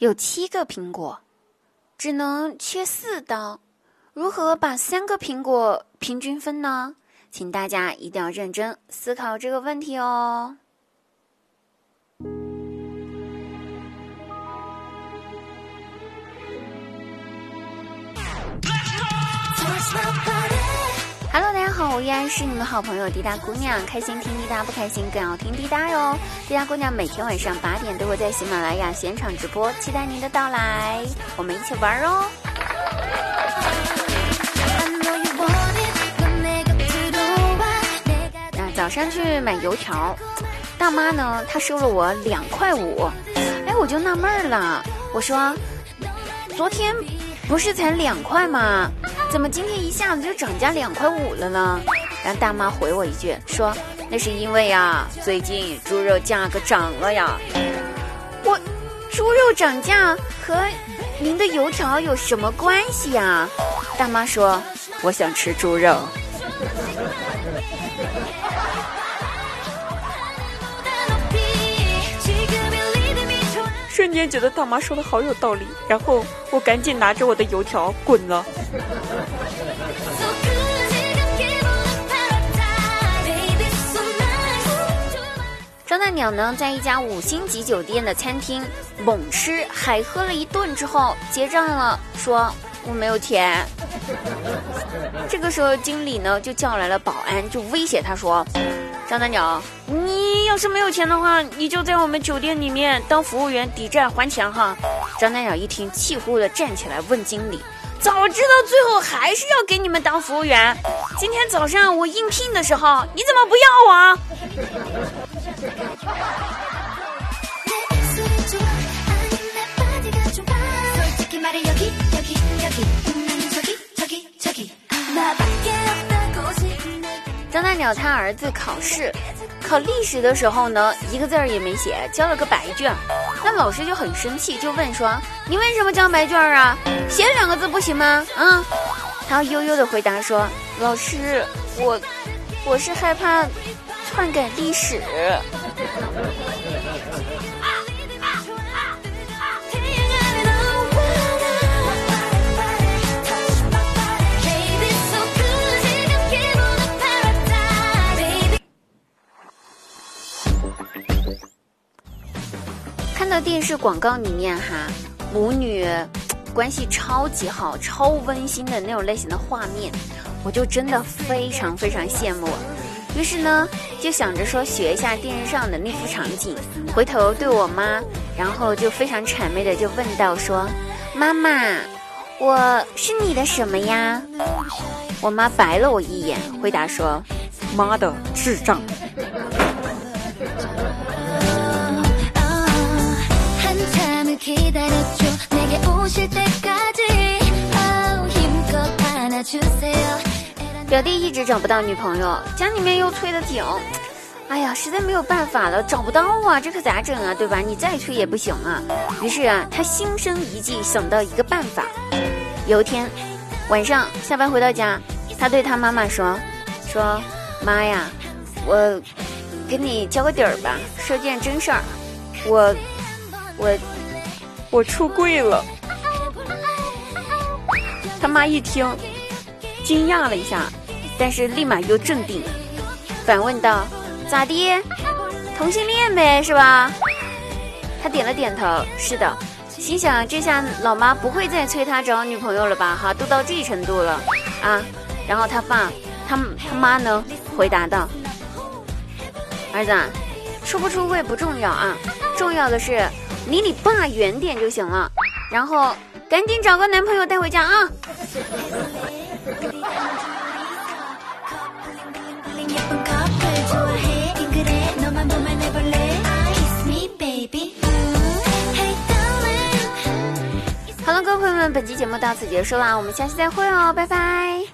有七个苹果，只能切四刀，如何把三个苹果平均分呢？请大家一定要认真思考这个问题哦。依然是你们好朋友滴答姑娘，开心听滴答，不开心更要听滴答哟。滴答姑娘每天晚上八点都会在喜马拉雅现场直播，期待您的到来，我们一起玩哦。那早上去买油条，大妈呢，她收了我两块五，哎，我就纳闷了，我说，昨天不是才两块吗？怎么今天一下子就涨价两块五了呢？然后大妈回我一句说：“那是因为呀，最近猪肉价格涨了呀。”我，猪肉涨价和您的油条有什么关系呀？大妈说：“我想吃猪肉。”瞬间觉得大妈说的好有道理，然后我赶紧拿着我的油条滚了。张大鸟呢，在一家五星级酒店的餐厅猛吃海喝了一顿之后，结账了，说我没有钱。这个时候，经理呢就叫来了保安，就威胁他说：“张大鸟，你要是没有钱的话，你就在我们酒店里面当服务员抵债还钱哈。”张大鸟一听，气呼呼的站起来问经理。早知道最后还是要给你们当服务员。今天早上我应聘的时候，你怎么不要我？他儿子考试，考历史的时候呢，一个字儿也没写，交了个白卷。那老师就很生气，就问说：“你为什么交白卷啊？写两个字不行吗？”嗯，他悠悠的回答说：“老师，我我是害怕篡改历史。”电视广告里面哈，母女关系超级好、超温馨的那种类型的画面，我就真的非常非常羡慕。于是呢，就想着说学一下电视上的那幅场景，回头对我妈，然后就非常谄媚的就问到说：“妈妈，我是你的什么呀？”我妈白了我一眼，回答说：“妈的智障。”表弟一直找不到女朋友，家里面又催得紧，哎呀，实在没有办法了，找不到啊，这可咋整啊？对吧？你再催也不行啊。于是啊，他心生一计，想到一个办法。有一天晚上下班回到家，他对他妈妈说：“说妈呀，我给你交个底儿吧，说件真事儿，我我。”我出柜了，他妈一听，惊讶了一下，但是立马又镇定，反问道：“咋的？同性恋呗，是吧？”他点了点头，是的，心想这下老妈不会再催他找女朋友了吧？哈，都到这程度了啊！然后他爸，他他妈呢，回答道：“儿子，出不出柜不重要啊，重要的是。”离你爸远点就行了，然后赶紧找个男朋友带回家啊！好了，各位朋友们，本期节目到此结束啦，我们下期再会哦，拜拜。